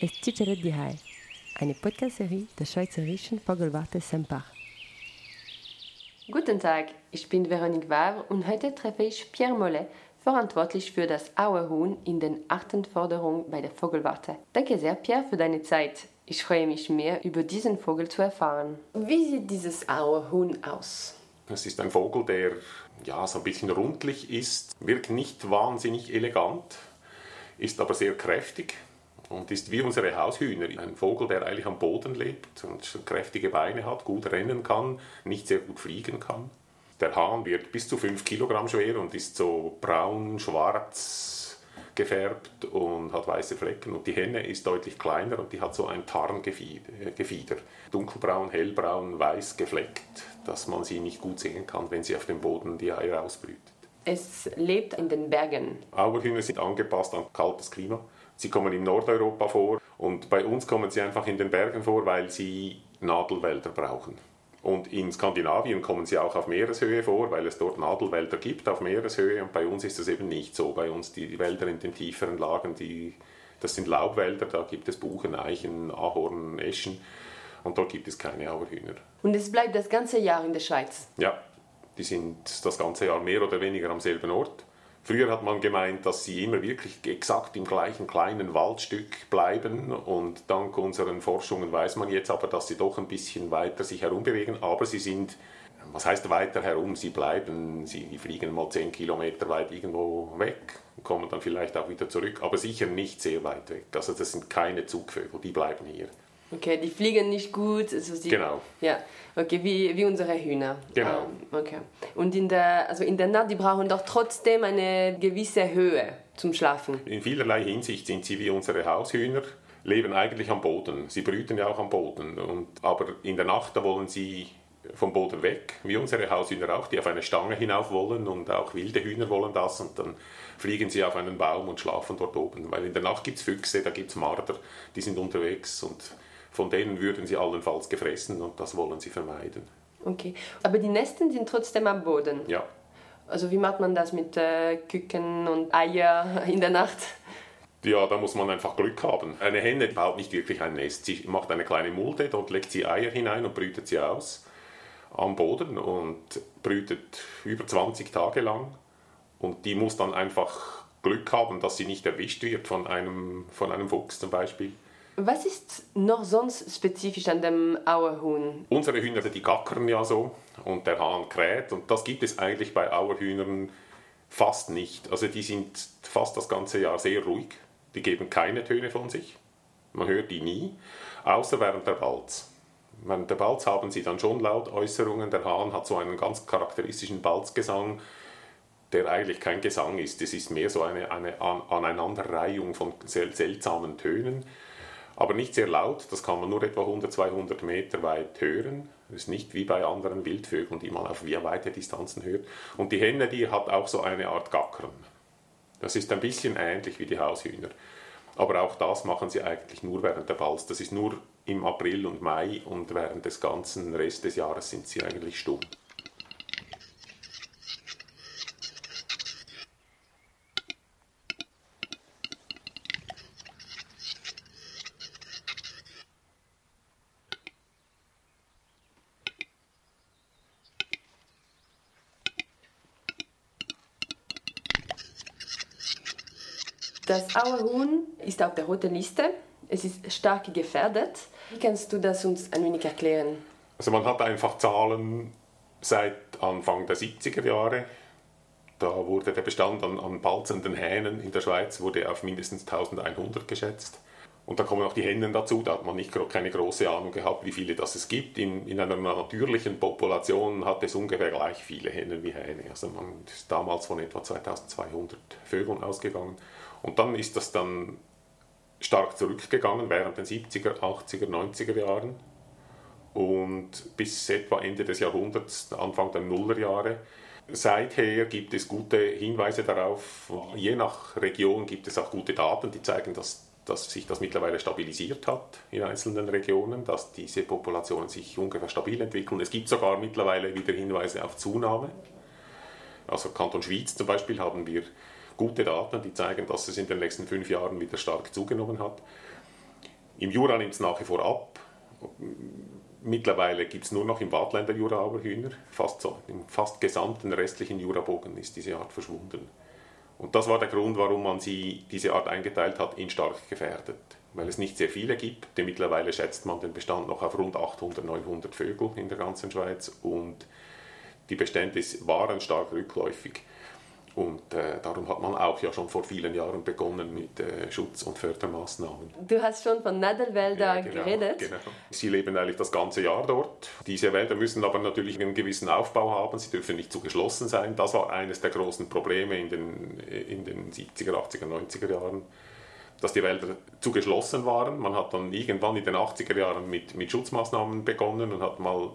ist Cicere di Hai, eine Podcast-Serie der Schweizerischen Vogelwarte Sempach. Guten Tag, ich bin Veronique Wavre und heute treffe ich Pierre Mollet, verantwortlich für das Auerhuhn in den Artenforderung bei der Vogelwarte. Danke sehr, Pierre, für deine Zeit. Ich freue mich mehr, über diesen Vogel zu erfahren. Wie sieht dieses Auerhuhn aus? Es ist ein Vogel, der ja, so ein bisschen rundlich ist, wirkt nicht wahnsinnig elegant, ist aber sehr kräftig und ist wie unsere Haushühner. Ein Vogel, der eigentlich am Boden lebt und kräftige Beine hat, gut rennen kann, nicht sehr gut fliegen kann. Der Hahn wird bis zu 5 Kilogramm schwer und ist so braun, schwarz gefärbt und hat weiße Flecken. Und die Henne ist deutlich kleiner und die hat so ein Tarngefieder. Dunkelbraun, hellbraun, weiß gefleckt, dass man sie nicht gut sehen kann, wenn sie auf dem Boden die Eier ausbrütet. Es lebt in den Bergen. Auerhühner sind angepasst an kaltes Klima. Sie kommen in Nordeuropa vor und bei uns kommen sie einfach in den Bergen vor, weil sie Nadelwälder brauchen. Und in Skandinavien kommen sie auch auf Meereshöhe vor, weil es dort Nadelwälder gibt auf Meereshöhe. Und bei uns ist das eben nicht so. Bei uns die Wälder in den tieferen Lagen, die, das sind Laubwälder, da gibt es Buchen, Eichen, Ahorn, Eschen. Und dort gibt es keine Auerhühner. Und es bleibt das ganze Jahr in der Schweiz? Ja, die sind das ganze Jahr mehr oder weniger am selben Ort. Früher hat man gemeint, dass sie immer wirklich exakt im gleichen kleinen Waldstück bleiben und dank unseren Forschungen weiß man jetzt aber, dass sie doch ein bisschen weiter sich herumbewegen, aber sie sind, was heißt weiter herum, sie bleiben, sie fliegen mal 10 Kilometer weit irgendwo weg, kommen dann vielleicht auch wieder zurück, aber sicher nicht sehr weit weg. Also das sind keine Zugvögel, die bleiben hier. Okay, die fliegen nicht gut. Also sie, genau. Ja, okay, wie, wie unsere Hühner. Genau. Um, okay. Und in der, also in der Nacht, die brauchen doch trotzdem eine gewisse Höhe zum Schlafen. In vielerlei Hinsicht sind sie wie unsere Haushühner, leben eigentlich am Boden. Sie brüten ja auch am Boden. Und, aber in der Nacht, da wollen sie vom Boden weg, wie unsere Haushühner auch, die auf eine Stange hinauf wollen und auch wilde Hühner wollen das und dann fliegen sie auf einen Baum und schlafen dort oben. Weil in der Nacht gibt es Füchse, da gibt es Marder, die sind unterwegs und von denen würden sie allenfalls gefressen und das wollen sie vermeiden. Okay, aber die Nesten sind trotzdem am Boden? Ja. Also wie macht man das mit äh, Küken und Eier in der Nacht? Ja, da muss man einfach Glück haben. Eine Henne baut nicht wirklich ein Nest. Sie macht eine kleine Mulde, dort legt sie Eier hinein und brütet sie aus am Boden und brütet über 20 Tage lang. Und die muss dann einfach Glück haben, dass sie nicht erwischt wird von einem, von einem Fuchs zum Beispiel. Was ist noch sonst spezifisch an dem Auerhuhn? Unsere Hühner, die gackern ja so und der Hahn kräht und das gibt es eigentlich bei Auerhühnern fast nicht. Also die sind fast das ganze Jahr sehr ruhig, die geben keine Töne von sich, man hört die nie, außer während der Balz. Während der Balz haben sie dann schon Lautäußerungen, der Hahn hat so einen ganz charakteristischen Balzgesang, der eigentlich kein Gesang ist, es ist mehr so eine, eine Aneinanderreihung von seltsamen Tönen aber nicht sehr laut, das kann man nur etwa 100, 200 Meter weit hören. Das ist nicht wie bei anderen Wildvögeln, die man auf sehr weite Distanzen hört. Und die Henne, die hat auch so eine Art Gackern. Das ist ein bisschen ähnlich wie die Haushühner. Aber auch das machen sie eigentlich nur während der Balz. Das ist nur im April und Mai und während des ganzen Rest des Jahres sind sie eigentlich stumm. Das Auerhuhn ist auf der roten Liste. Es ist stark gefährdet. Wie kannst du das uns ein wenig erklären? Also man hat einfach Zahlen seit Anfang der 70er Jahre. Da wurde der Bestand an, an balzenden Hähnen in der Schweiz wurde auf mindestens 1100 geschätzt. Und da kommen auch die Hennen dazu. Da hat man nicht, keine große Ahnung gehabt, wie viele das es gibt. In, in einer natürlichen Population hat es ungefähr gleich viele Hennen wie Hähne. Also man ist damals von etwa 2200 Vögeln ausgegangen. Und dann ist das dann stark zurückgegangen während den 70er, 80er, 90er Jahren und bis etwa Ende des Jahrhunderts, Anfang der Nullerjahre. Seither gibt es gute Hinweise darauf, je nach Region gibt es auch gute Daten, die zeigen, dass, dass sich das mittlerweile stabilisiert hat in einzelnen Regionen, dass diese Populationen sich ungefähr stabil entwickeln. Es gibt sogar mittlerweile wieder Hinweise auf Zunahme. Also Kanton Schwyz zum Beispiel haben wir gute Daten, die zeigen, dass es in den letzten fünf Jahren wieder stark zugenommen hat. Im Jura nimmt es nach wie vor ab. Mittlerweile gibt es nur noch im Waadtländer Jura Auerhühner. Fast so, Im fast gesamten restlichen Jurabogen ist diese Art verschwunden. Und das war der Grund, warum man sie, diese Art eingeteilt hat in stark gefährdet. Weil es nicht sehr viele gibt, denn mittlerweile schätzt man den Bestand noch auf rund 800, 900 Vögel in der ganzen Schweiz und die Bestände waren stark rückläufig. Und äh, darum hat man auch ja schon vor vielen Jahren begonnen mit äh, Schutz- und Fördermaßnahmen. Du hast schon von Nadelwäldern Ja, genau, geredet. Genau. Sie leben eigentlich das ganze Jahr dort. Diese Wälder müssen aber natürlich einen gewissen Aufbau haben. Sie dürfen nicht zu geschlossen sein. Das war eines der großen Probleme in den, in den 70er, 80er, 90er Jahren, dass die Wälder zu geschlossen waren. Man hat dann irgendwann in den 80er Jahren mit, mit Schutzmaßnahmen begonnen und hat mal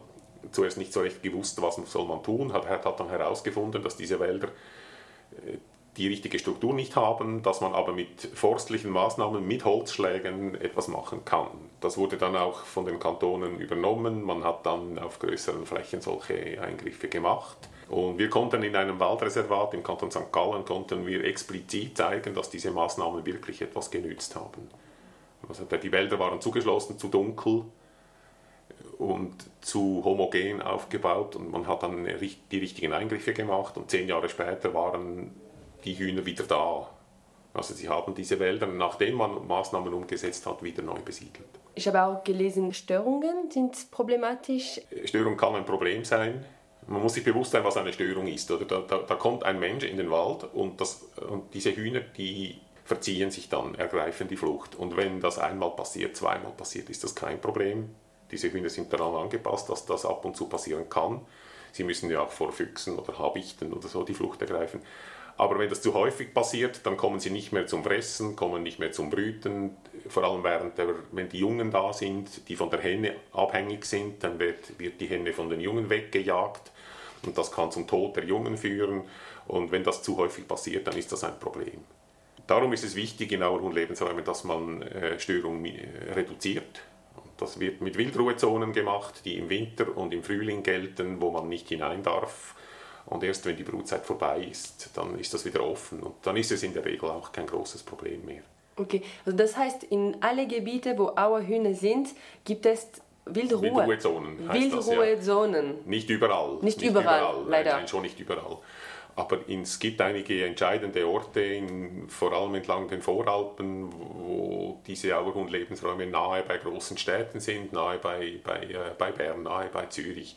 zuerst nicht so recht gewusst, was soll man tun. Hat, hat dann herausgefunden, dass diese Wälder die richtige Struktur nicht haben, dass man aber mit forstlichen Maßnahmen, mit Holzschlägen etwas machen kann. Das wurde dann auch von den Kantonen übernommen. Man hat dann auf größeren Flächen solche Eingriffe gemacht. Und wir konnten in einem Waldreservat im Kanton St. Gallen konnten wir explizit zeigen, dass diese Maßnahmen wirklich etwas genützt haben. Also die Wälder waren zugeschlossen, zu dunkel und zu homogen aufgebaut und man hat dann die richtigen Eingriffe gemacht und zehn Jahre später waren die Hühner wieder da. Also sie haben diese Wälder, nachdem man Maßnahmen umgesetzt hat, wieder neu besiedelt. Ich habe auch gelesen, Störungen sind problematisch. Störung kann ein Problem sein. Man muss sich bewusst sein, was eine Störung ist. Oder da, da, da kommt ein Mensch in den Wald und, das, und diese Hühner, die verziehen sich dann, ergreifen die Flucht. Und wenn das einmal passiert, zweimal passiert, ist das kein Problem. Diese Hühner sind daran angepasst, dass das ab und zu passieren kann. Sie müssen ja auch vor Füchsen oder Habichten oder so die Flucht ergreifen. Aber wenn das zu häufig passiert, dann kommen sie nicht mehr zum Fressen, kommen nicht mehr zum Brüten. Vor allem während der, wenn die Jungen da sind, die von der Henne abhängig sind, dann wird, wird die Henne von den Jungen weggejagt und das kann zum Tod der Jungen führen. Und wenn das zu häufig passiert, dann ist das ein Problem. Darum ist es wichtig in Auerhuhn Lebensräumen, dass man äh, Störungen reduziert. Das wird mit Wildruhezonen gemacht, die im Winter und im Frühling gelten, wo man nicht hinein darf. Und erst wenn die Brutzeit vorbei ist, dann ist das wieder offen. Und dann ist es in der Regel auch kein großes Problem mehr. Okay, also das heißt, in alle Gebiete, wo Auerhühner sind, gibt es Wildruhe. Wildruhezonen. heißt das, ja. Wildruhezonen. Nicht überall. Nicht überall, leider. Nein, nein, schon nicht überall. Aber es gibt einige entscheidende Orte, in, vor allem entlang den Voralpen, wo diese Auerhund-Lebensräume nahe bei großen Städten sind, nahe bei, bei, äh, bei Bern, nahe bei Zürich,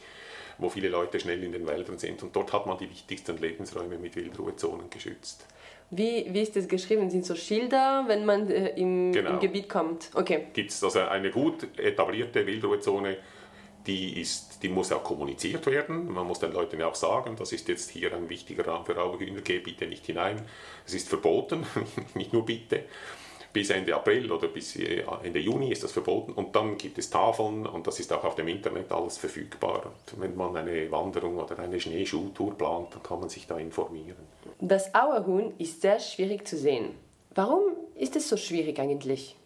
wo viele Leute schnell in den Wäldern sind. Und dort hat man die wichtigsten Lebensräume mit Wildruhezonen geschützt. Wie, wie ist das geschrieben? Sind so Schilder, wenn man äh, im, Genau. im Gebiet kommt? Okay. Gibt es also eine gut etablierte Wildruhezone, die, ist, die muss auch kommuniziert werden. Man muss den Leuten auch sagen, das ist jetzt hier ein wichtiger Raum für Auerhühner, geh bitte nicht hinein. Es ist verboten, nicht nur bitte. Bis Ende April oder bis äh, Ende Juni ist das verboten. Und dann gibt es Tafeln und das ist auch auf dem Internet alles verfügbar. Und wenn man eine Wanderung oder eine Schneeschuhtour plant, dann kann man sich da informieren. Das Auerhuhn ist sehr schwierig zu sehen. Warum ist es so schwierig eigentlich?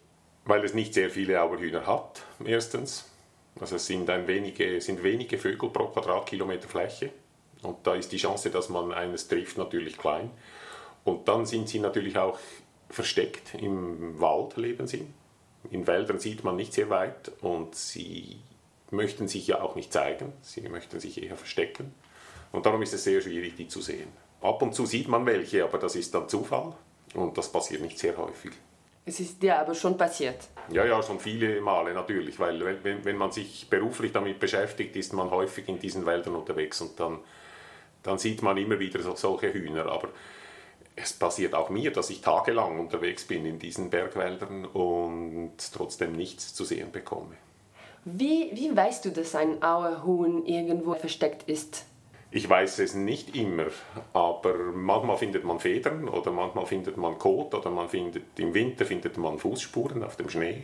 Weil es nicht sehr viele Auerhühner hat, erstens. Also es sind, ein wenige, sind wenige Vögel pro Quadratkilometer Fläche. Und da ist die Chance, dass man eines trifft, natürlich klein. Und dann sind sie natürlich auch versteckt. Im Wald leben sie. In Wäldern sieht man nicht sehr weit und sie möchten sich ja auch nicht zeigen. Sie möchten sich eher verstecken. Und darum ist es sehr schwierig, die zu sehen. Ab und zu sieht man welche, aber das ist dann Zufall. Und das passiert nicht sehr häufig. Es ist dir aber schon passiert. Ja, ja, schon viele Male natürlich, weil wenn- wenn, man sich beruflich damit beschäftigt, ist man häufig in diesen Wäldern unterwegs und dann, dann sieht man immer wieder so, solche Hühner. Aber es passiert auch mir, dass ich tagelang unterwegs bin in diesen Bergwäldern und trotzdem nichts zu sehen bekomme. Wie, wie weißt du, dass ein Auerhuhn irgendwo versteckt ist? Ich weiß es nicht immer, aber manchmal findet man Federn oder manchmal findet man Kot oder man findet, im Winter findet man Fußspuren auf dem Schnee.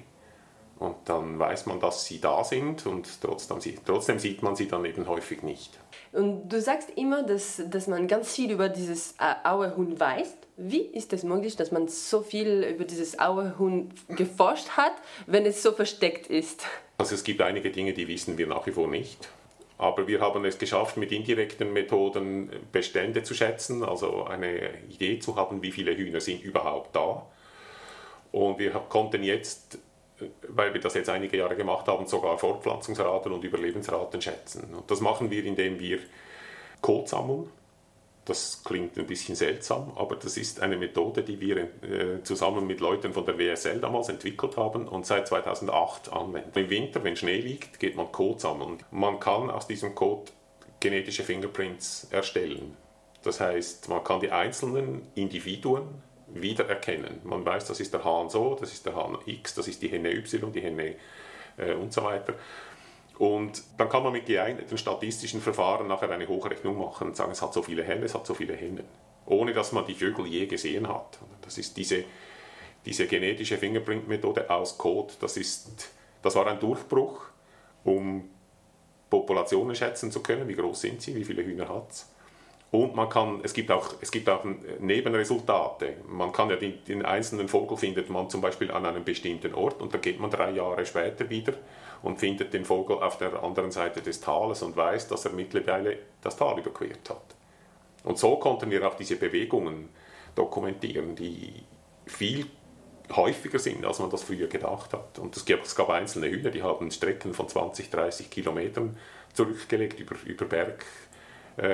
Und dann weiß man, dass sie da sind und trotzdem, trotzdem sieht man sie dann eben häufig nicht. Und du sagst immer, dass, dass man ganz viel über dieses äh, Auerhuhn weiß. Wie ist es möglich, dass man so viel über dieses Auerhuhn geforscht hat, wenn es so versteckt ist? Also es gibt einige Dinge, die wissen wir nach wie vor nicht. Aber wir haben es geschafft, mit indirekten Methoden Bestände zu schätzen, also eine Idee zu haben, wie viele Hühner sind überhaupt da. Und wir konnten jetzt weil wir das jetzt einige Jahre gemacht haben, sogar Fortpflanzungsraten und Überlebensraten schätzen. Und das machen wir, indem wir Kot sammeln. Das klingt ein bisschen seltsam, aber das ist eine Methode, die wir äh, zusammen mit Leuten von der WSL damals entwickelt haben und seit 2008 anwenden. Im Winter, wenn Schnee liegt, geht man Kot sammeln. Man kann aus diesem Kot genetische Fingerprints erstellen. Das heißt, man kann die einzelnen Individuen wiedererkennen. Man weiß, das ist der Hahn so, das ist der Hahn X, das ist die Henne Y, die Henne äh, und so weiter. Und dann kann man mit geeigneten statistischen Verfahren nachher eine Hochrechnung machen und sagen, es hat so viele Henne, es hat so viele Hennen. Ohne dass man die Vögel je gesehen hat. Das ist diese, diese genetische Fingerprint-Methode aus Code, das, ist, das war ein Durchbruch, um Populationen schätzen zu können, wie groß sind sie, wie viele Hühner hat es und man kann, es gibt auch, es gibt auch Nebenresultate. Man kann ja den, den einzelnen Vogel findet man zum Beispiel an einem bestimmten Ort und da geht man drei Jahre später wieder und findet den Vogel auf der anderen Seite des Tales und weiß, dass er mittlerweile das Tal überquert hat. Und so konnten wir auch diese Bewegungen dokumentieren, die viel häufiger sind, als man das früher gedacht hat. Und es gab, es gab einzelne Hühner, die haben Strecken von 20, 30 Kilometern zurückgelegt über, über Berg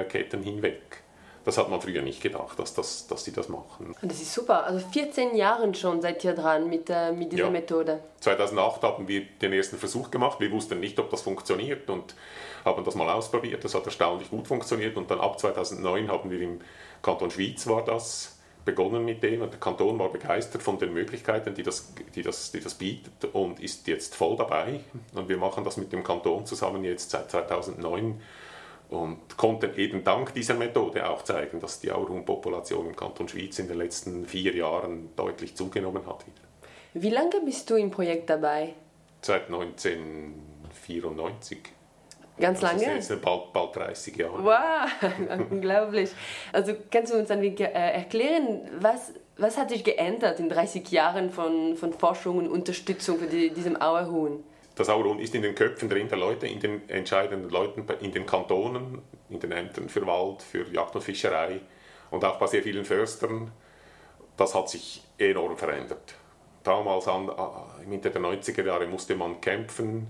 Ketten hinweg. Das hat man früher nicht gedacht, dass, das, dass sie das machen. Das ist super. Also 14 Jahre schon seid ihr dran mit, äh, mit dieser ja. Methode. 2008 haben wir den ersten Versuch gemacht. Wir wussten nicht, ob das funktioniert und haben das mal ausprobiert. Das hat erstaunlich gut funktioniert. Und dann ab 2009 haben wir im Kanton Schwyz war das begonnen mit dem und der Kanton war begeistert von den Möglichkeiten, die das, die das, die das bietet und ist jetzt voll dabei. Und wir machen das mit dem Kanton zusammen jetzt seit 2009 und konnten eben dank dieser Methode auch zeigen, dass die Auerhuhnpopulation im Kanton Schwyz in den letzten vier Jahren deutlich zugenommen hat. Wieder. Wie lange bist du im Projekt dabei? Seit 1994. Ganz also lange? Jetzt bald, bald 30 Jahre. Wow, unglaublich. Also kannst du uns dann äh, erklären, was, was hat sich geändert in 30 Jahren von, von Forschung und Unterstützung für die, diesem Auerhuhn? Das Auron ist in den Köpfen drin der Leute, in den entscheidenden Leuten, in den Kantonen, in den Ämtern für Wald, für Jagd und Fischerei und auch bei sehr vielen Förstern. Das hat sich enorm verändert. Damals, an, äh, Mitte der 90er Jahre, musste man kämpfen.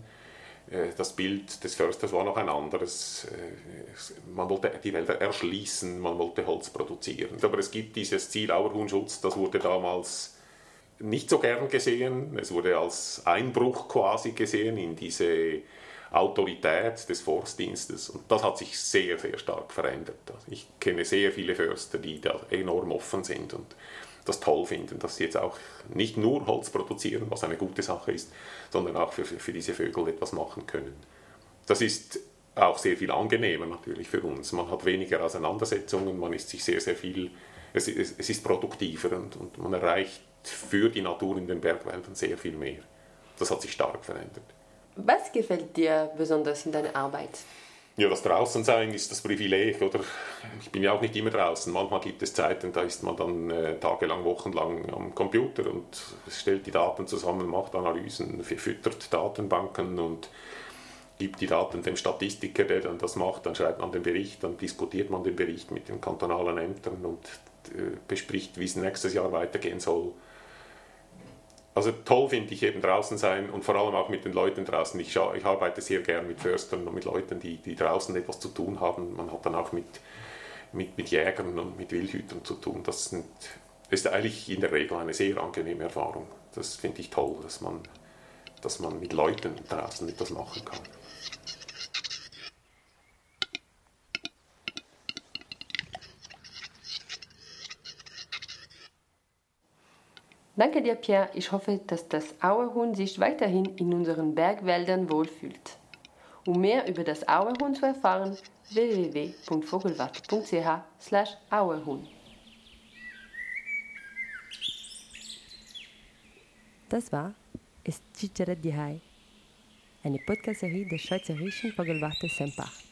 Äh, das Bild des Försters war noch ein anderes. Äh, man wollte die Wälder erschließen, man wollte Holz produzieren. Aber es gibt dieses Ziel Auerhuhnschutz, das wurde damals nicht so gern gesehen. Es wurde als Einbruch quasi gesehen in diese Autorität des Forstdienstes. Und das hat sich sehr, sehr stark verändert. Also ich kenne sehr viele Förster, die da enorm offen sind und das toll finden, dass sie jetzt auch nicht nur Holz produzieren, was eine gute Sache ist, sondern auch für, für diese Vögel etwas machen können. Das ist auch sehr viel angenehmer natürlich für uns. Man hat weniger Auseinandersetzungen, man ist sich sehr, sehr viel, es, es, es ist produktiver und, und man erreicht für die Natur in den Bergwäldern sehr viel mehr. Das hat sich stark verändert. Was gefällt dir besonders in deiner Arbeit? Ja, das Draußensein ist das Privileg, oder? Ich bin ja auch nicht immer draußen. Manchmal gibt es Zeiten, da ist man dann äh, tagelang, wochenlang am Computer und stellt die Daten zusammen, macht Analysen, füttert Datenbanken und gibt die Daten dem Statistiker, der dann das macht. Dann schreibt man den Bericht, dann diskutiert man den Bericht mit den kantonalen Ämtern und äh, bespricht, wie es nächstes Jahr weitergehen soll. Also toll finde ich eben draußen sein und vor allem auch mit den Leuten draußen. Ich, ich arbeite sehr gern mit Förstern und mit Leuten, die, die draußen etwas zu tun haben. Man hat dann auch mit, mit, mit Jägern und mit Wildhütern zu tun. Das sind, ist eigentlich in der Regel eine sehr angenehme Erfahrung. Das finde ich toll, dass man, dass man mit Leuten draußen etwas machen kann. Danke dir, Pierre. Ich hoffe, dass das Auerhuhn sich weiterhin in unseren Bergwäldern wohlfühlt. Um mehr über das Auerhuhn zu erfahren, www.vogelwart.ch/auerhuhn. Das war Es Cicere di Hai, eine Podcast-Serie der Schweizerischen Vogelwarte Sempach.